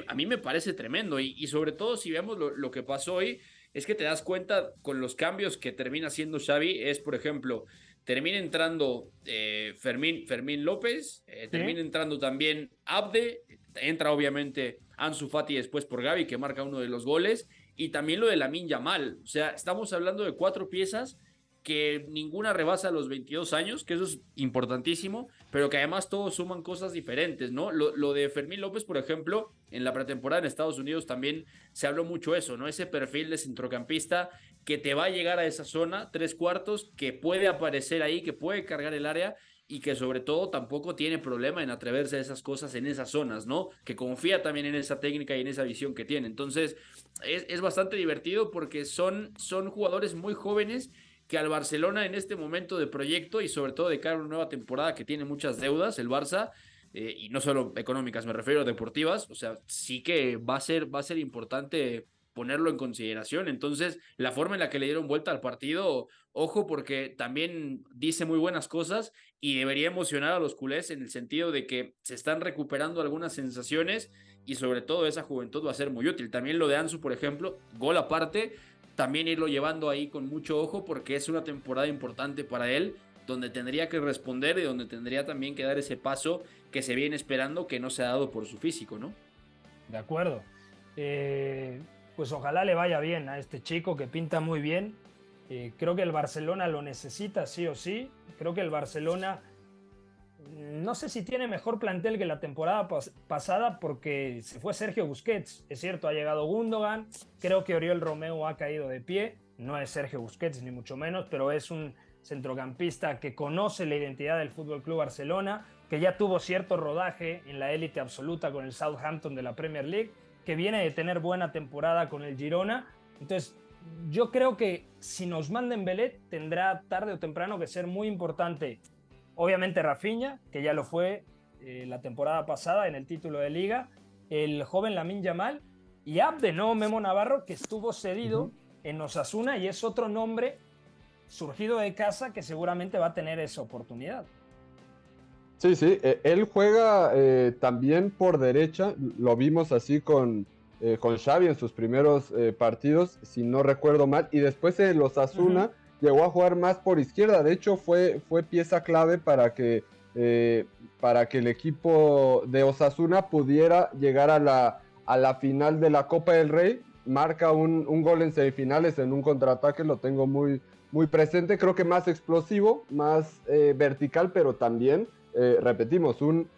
a mí, me parece tremendo. Y, sobre todo si vemos lo, que pasó hoy, es que te das cuenta con los cambios que termina haciendo Xavi, es por ejemplo, termina entrando eh, Fermín, Fermín López, eh, termina entrando también Abde, entra obviamente Ansu Fati después por Gaby que marca uno de los goles y también lo de la Yamal, o sea, estamos hablando de cuatro piezas que ninguna rebasa los 22 años, que eso es importantísimo, pero que además todos suman cosas diferentes, ¿no? Lo, de Fermín López, por ejemplo, en la pretemporada en Estados Unidos también se habló mucho eso, ¿no? Ese perfil de centrocampista que te va a llegar a esa zona, tres cuartos, que puede aparecer ahí, que puede cargar el área y que sobre todo tampoco tiene problema en atreverse a esas cosas en esas zonas, ¿no? Que confía también en esa técnica y en esa visión que tiene. Entonces, es, es bastante divertido porque son, son jugadores muy jóvenes que al Barcelona en este momento de proyecto y sobre todo de cara a una nueva temporada que tiene muchas deudas, el Barça, eh, y no solo económicas, me refiero a deportivas, o sea, sí que va a ser, va a ser importante ponerlo en consideración. Entonces, la forma en la que le dieron vuelta al partido, ojo, porque también dice muy buenas cosas y debería emocionar a los culés en el sentido de que se están recuperando algunas sensaciones y sobre todo esa juventud va a ser muy útil. También lo de Ansu, por ejemplo, gol aparte, también irlo llevando ahí con mucho ojo porque es una temporada importante para él donde tendría que responder y donde tendría también que dar ese paso que se viene esperando que no se ha dado por su físico, ¿no? De acuerdo. Eh, pues ojalá le vaya bien a este chico que pinta muy bien. Eh, creo que el Barcelona lo necesita sí o sí. Creo que el Barcelona no sé si tiene mejor plantel que la temporada pasada porque se fue Sergio Busquets. Es cierto, ha llegado Gundogan. Creo que Oriol Romeo ha caído de pie. No es Sergio Busquets, ni mucho menos, pero es un centrocampista que conoce la identidad del Fútbol Club Barcelona, que ya tuvo cierto rodaje en la élite absoluta con el Southampton de la Premier League, que viene de tener buena temporada con el Girona. Entonces, yo creo que si nos manden Belet, tendrá tarde o temprano que ser muy importante Obviamente Rafinha, que ya lo fue eh, la temporada pasada en el título de liga, el joven Lamin Yamal y Abde, no Memo Navarro, que estuvo cedido en Osasuna y es otro nombre surgido de casa que seguramente va a tener esa oportunidad. Sí, sí, e, él juega eh, también por derecha, lo vimos así con, eh, con Xavi en sus primeros partidos, si no recuerdo mal, y después en los Osasuna llegó a jugar más por izquierda. De hecho, fue, fue pieza clave para que, eh, para que el equipo de Osasuna pudiera llegar a la, a la final de la Copa del Rey. Marca un, un gol en semifinales en un contraataque, lo tengo muy, muy presente. Creo que más explosivo, más eh, vertical, pero también, eh, repetimos, un,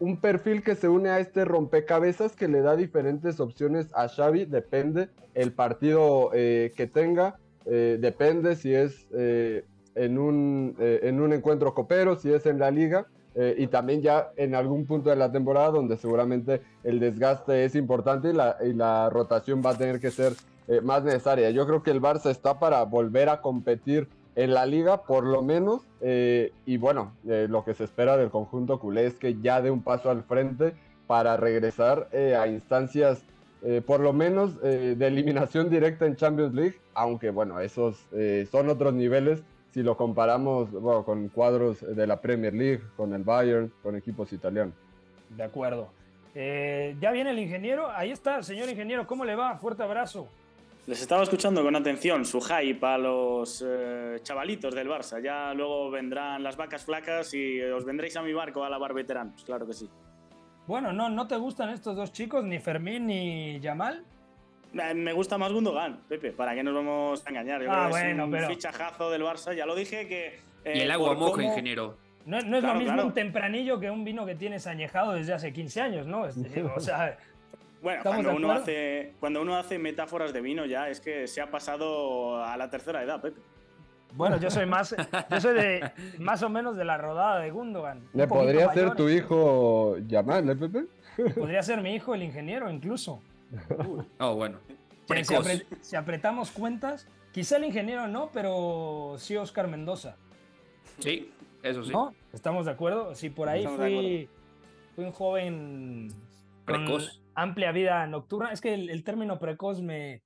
un perfil que se une a este rompecabezas que le da diferentes opciones a Xavi, depende el partido que tenga. Eh, depende si es eh, en, un, eh, en un encuentro copero, si es en la liga. y también ya en algún punto de la temporada donde seguramente el desgaste es importante y la, y la rotación va a tener que ser más necesaria. Yo creo que el Barça está para volver a competir en la liga, por lo menos. y bueno, lo que se espera del conjunto culé es que ya dé un paso al frente para regresar a instancias eh, por lo menos eh, de eliminación directa en Champions League, aunque bueno, esos eh, son otros niveles si lo comparamos bueno, con cuadros de la Premier League, con el Bayern, con equipos italianos. De acuerdo. Eh, ya viene el ingeniero. Ahí está, señor ingeniero. ¿Cómo le va? Fuerte abrazo. Les estaba escuchando con atención su hype a los eh, chavalitos del Barça. Ya luego vendrán las vacas flacas y os vendréis a mi barco a lavar veteranos, claro que sí. Bueno, no, ¿no te gustan estos dos chicos, ni Fermín ni Yamal? Eh, Me gusta más Gundogan, Pepe, ¿para qué nos vamos a engañar? Yo Ah, creo que es bueno, un pero- fichajazo del Barça, ya lo dije que... eh, Y el agua moja, cómo- ingeniero. No, no es Claro, lo mismo claro. un tempranillo que un vino que tienes añejado desde hace 15 años, ¿no? Es- o sea, Bueno, ¿Estamos cuando uno, hace, cuando uno hace metáforas de vino ya es que se ha pasado a la tercera edad, Pepe. Bueno, yo soy más, yo soy de más o menos de la rodada de Gundogan. Un ¿Le podría ser tu hijo Yamal, eh, Pepe? Podría ser mi hijo el ingeniero, incluso. Oh, bueno. Si, si Precoz. apre- si apretamos cuentas, quizá el ingeniero no, pero sí Oscar Mendoza. Sí, eso sí. ¿No? ¿Estamos de acuerdo? Sí, por ahí fui, fui un joven con Precoz. amplia vida nocturna. Es que el, el término precoz me,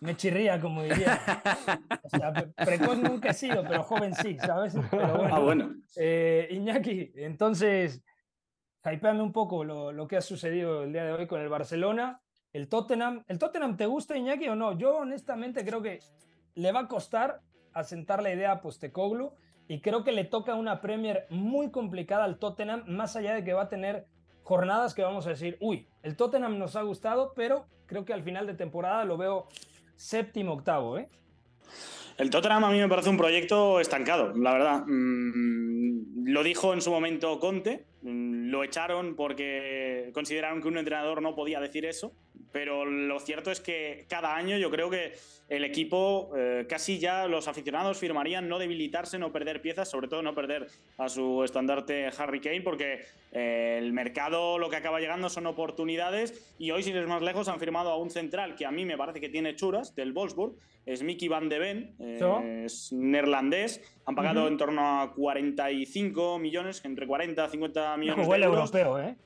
me chirría, como diría. O sea, pre- precoz nunca he sido, pero joven sí, ¿sabes? Pero bueno. Ah, bueno. Eh, Iñaki, entonces, hypeame un poco lo, lo que ha sucedido el día de hoy con el Barcelona. El Tottenham, ¿el Tottenham te gusta, Iñaki, o no? Yo honestamente creo que le va a costar asentar la idea a Postecoglou y creo que le toca una Premier muy complicada al Tottenham, más allá de que va a tener jornadas que vamos a decir, uy, el Tottenham nos ha gustado, pero creo que al final de temporada lo veo séptimo, octavo, ¿eh? El Tottenham a mí me parece un proyecto estancado, la verdad. Mm, lo dijo en su momento Conte, mm, lo echaron porque consideraron que un entrenador no podía decir eso, pero lo cierto es que cada año yo creo que el equipo, eh, casi ya los aficionados firmarían no debilitarse, no perder piezas, sobre todo no perder a su estandarte Harry Kane, porque eh, el mercado lo que acaba llegando son oportunidades y hoy, sin ir más lejos, han firmado a un central que a mí me parece que tiene churas, del Wolfsburg, es Mickey Van de Ven, eh, es neerlandés, han pagado Ujú. en torno a 45 millones, entre 40 y 50 millones el de euros. europeo, ¿eh?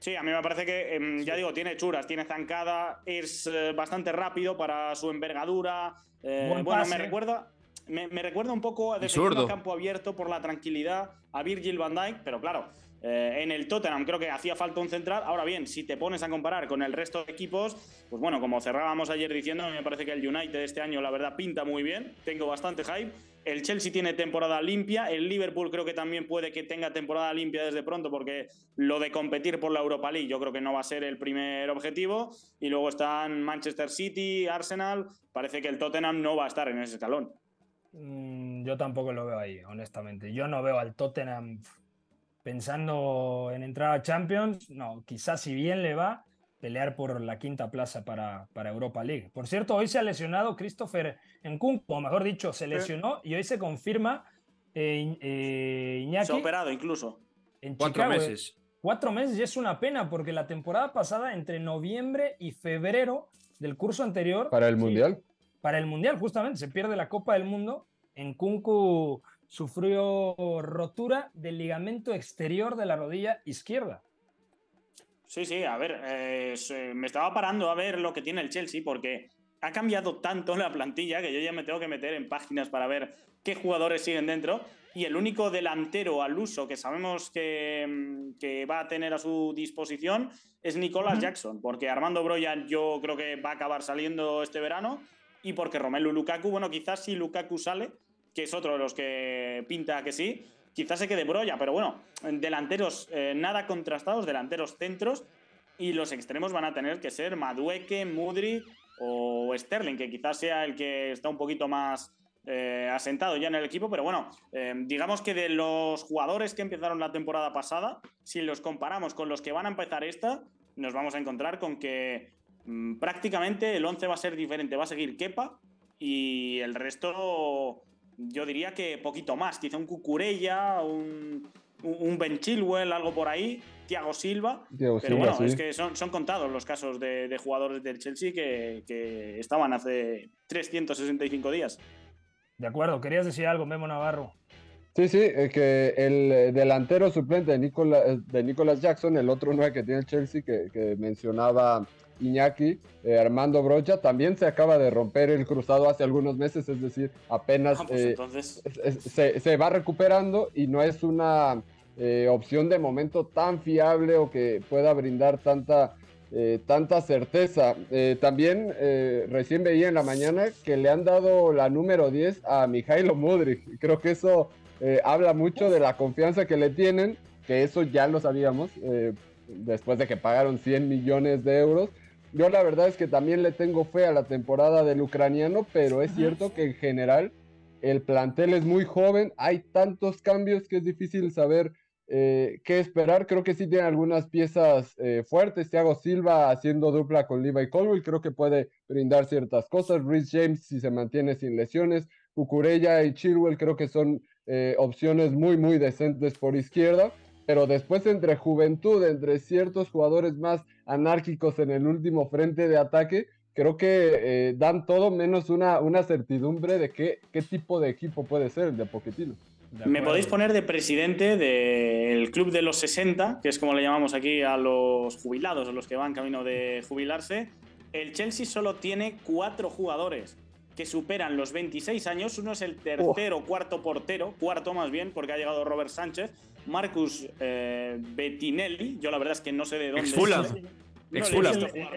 Sí, a mí me parece que, em, ya digo, tiene churas, tiene zancada, es eh, bastante rápido para su envergadura. eh, Buen bueno, pase. me recuerda, me, me recuerda un poco a defendiendo campo abierto por la tranquilidad a Virgil van Dijk, pero claro, eh, en el Tottenham creo que hacía falta un central. Ahora bien, si te pones a comparar con el resto de equipos, pues bueno, como cerrábamos ayer diciendo, a mí me parece que el United este año la verdad pinta muy bien, tengo bastante hype. El Chelsea tiene temporada limpia, el Liverpool creo que también puede que tenga temporada limpia desde pronto porque lo de competir por la Europa League yo creo que no va a ser el primer objetivo. Y luego están Manchester City, Arsenal, parece que el Tottenham no va a estar en ese escalón. Mm, yo tampoco lo veo ahí, honestamente. Yo no veo al Tottenham pensando en entrar a Champions. No, quizás si bien le va, pelear por la quinta plaza para, para Europa League. Por cierto, hoy se ha lesionado Christopher Nkunku, o mejor dicho, se lesionó y hoy se confirma eh, eh, Iñaki. Se ha operado incluso. En Cuatro Chicago, eh. meses. Cuatro meses y es una pena porque la temporada pasada, entre noviembre y febrero del curso anterior. Para el sí, Mundial. para el Mundial, justamente, se pierde la Copa del Mundo. En Kunku sufrió rotura del ligamento exterior de la rodilla izquierda. Sí, sí, a ver, eh, me estaba parando a ver lo que tiene el Chelsea porque ha cambiado tanto la plantilla que yo ya me tengo que meter en páginas para ver qué jugadores siguen dentro. Y el único delantero al uso que sabemos que, mm, que va a tener a su disposición es Nicolas Jackson, porque Armando Broyan yo creo que va a acabar saliendo este verano y porque Romelu Lukaku, bueno, quizás si Lukaku sale, que es otro de los que pinta que sí, quizás se quede Broya, pero bueno, delanteros eh, nada contrastados, delanteros centros, y los extremos van a tener que ser Madueque, Mudri o Sterling, que quizás sea el que está un poquito más eh, asentado ya en el equipo, pero bueno, eh, digamos que de los jugadores que empezaron la temporada pasada, si los comparamos con los que van a empezar esta, nos vamos a encontrar con que mm, prácticamente el 11 va a ser diferente, va a seguir Kepa y el resto yo diría que poquito más, quizá un Cucurella, un, un Ben Chilwell, algo por ahí, Thiago Silva. Thiago pero Silva, bueno, sí. es que son, son contados los casos de, de jugadores del Chelsea que, que estaban hace 365 días. De acuerdo, querías decir algo, Memo Navarro. Sí, sí, que el delantero suplente de Nicolas, de Nicolas Jackson, el otro 9 que tiene el Chelsea, que, que mencionaba Iñaki, eh, Armando Brocha, también se acaba de romper el cruzado hace algunos meses, es decir, apenas ah, pues entonces... se, se, va recuperando y no es una eh, opción de momento tan fiable o que pueda brindar tanta, eh, tanta certeza. también recién veía en la mañana que le han dado la número 10 a Mijailo Mudrik. Creo que eso habla mucho de la confianza que le tienen, que eso ya lo sabíamos después de que pagaron 100 millones de euros yo la verdad es que también le tengo fe a la temporada del ucraniano, pero es cierto que en general el plantel es muy joven, hay tantos cambios que es difícil saber eh, qué esperar. Creo que sí tiene algunas piezas eh, fuertes. Thiago Silva haciendo dupla con Levi Colwell, creo que puede brindar ciertas cosas. Rhys James si se mantiene sin lesiones. Cucurella y Chilwell creo que son eh, opciones muy, muy decentes por izquierda pero después entre juventud, entre ciertos jugadores más anárquicos en el último frente de ataque, creo que eh, dan todo menos una, una certidumbre de qué, qué tipo de equipo puede ser el de Poquetino. Me podéis poner de presidente del Club de los 60, que es como le llamamos aquí a los jubilados o los que van camino de jubilarse. El Chelsea solo tiene cuatro jugadores que superan los 26 años. Uno es el tercero, o cuarto portero, cuarto más bien, porque ha llegado Robert Sánchez. Marcus eh, Bettinelli, yo la verdad es que no sé de dónde es.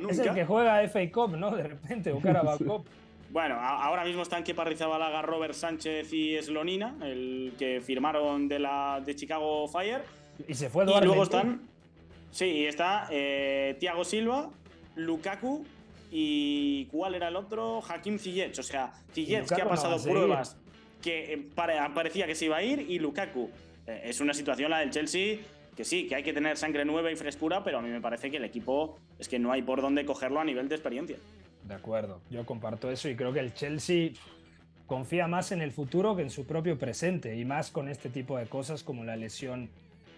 es, el, que juega FA Cup, ¿no? De repente, o Carabao Cup. Bueno, ahora mismo están Kepa Rizabalaga, Robert Sánchez y Slonina, el que firmaron de la de Chicago Fire. Y se fue Y luego están. Sí, está eh, Thiago Silva, Lukaku y ¿cuál era el otro? Hakim Ziyech. O sea, Ziyech que ha pasado pruebas que eh, parecía que se iba a ir y Lukaku. Eh, es una situación la del Chelsea que sí, que hay que tener sangre nueva y frescura, pero a mí me parece que el equipo es que no hay por dónde cogerlo a nivel de experiencia. De acuerdo, yo comparto eso y creo que el Chelsea confía más en el futuro que en su propio presente y más con este tipo de cosas como la lesión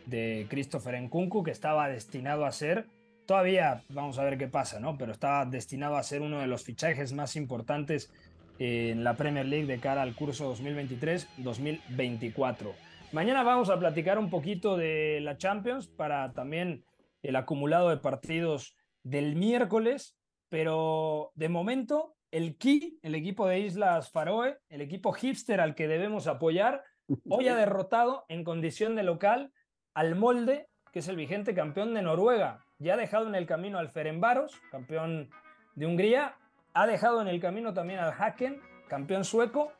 de Christopher Nkunku que estaba destinado a ser todavía vamos a ver qué pasa, ¿no? Pero estaba destinado a ser uno de los fichajes más importantes en la Premier League de cara al curso 2023-2024. Mañana vamos a platicar un poquito de la Champions para también el acumulado de partidos del miércoles, pero de momento el Key, el equipo de Islas Faroe, el equipo hipster al que debemos apoyar, hoy ha derrotado en condición de local al Molde, que es el vigente campeón de Noruega. Ya ha dejado en el camino al Ferenbaros, campeón de Hungría, ha dejado en el camino también al Haken, campeón sueco,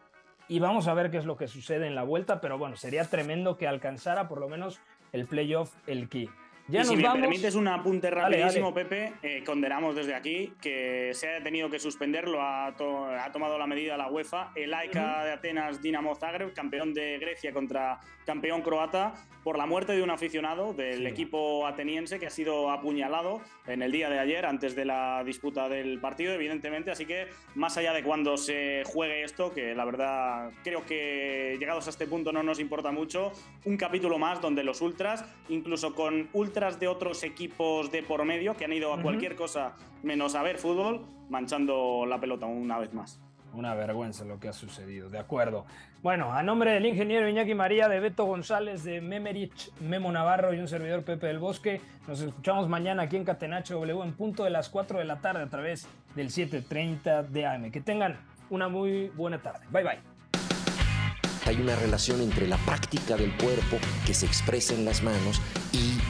y vamos a ver qué es lo que sucede en la vuelta, pero bueno, sería tremendo que alcanzara por lo menos el playoff el Key. Ya y si me permites un apunte rapidísimo, Pepe, eh, condenamos desde aquí que se haya tenido que suspenderlo, ha, ha tomado la medida la UEFA, el AICA de Atenas Dinamo Zagreb, campeón de Grecia contra campeón croata, por la muerte de un aficionado del equipo ateniense que ha sido apuñalado en el día de ayer antes de la disputa del partido, evidentemente. Así que más allá de cuando se juegue esto, que la verdad creo que llegados a este punto no nos importa mucho, un capítulo más donde los ultras, incluso con ultras de otros equipos de por medio que han ido a cualquier cosa menos a ver fútbol, manchando la pelota una vez más. Una vergüenza lo que ha sucedido, de acuerdo. Bueno, a nombre del ingeniero Iñaki María, de Beto González, de Memerich, Memo Navarro y un servidor Pepe del Bosque, nos escuchamos mañana aquí en Catenacho W en punto de las 4 de la tarde a través del 7.30 de AM. Que tengan una muy buena tarde. Bye bye. Hay una relación entre la práctica del cuerpo que se expresa en las manos y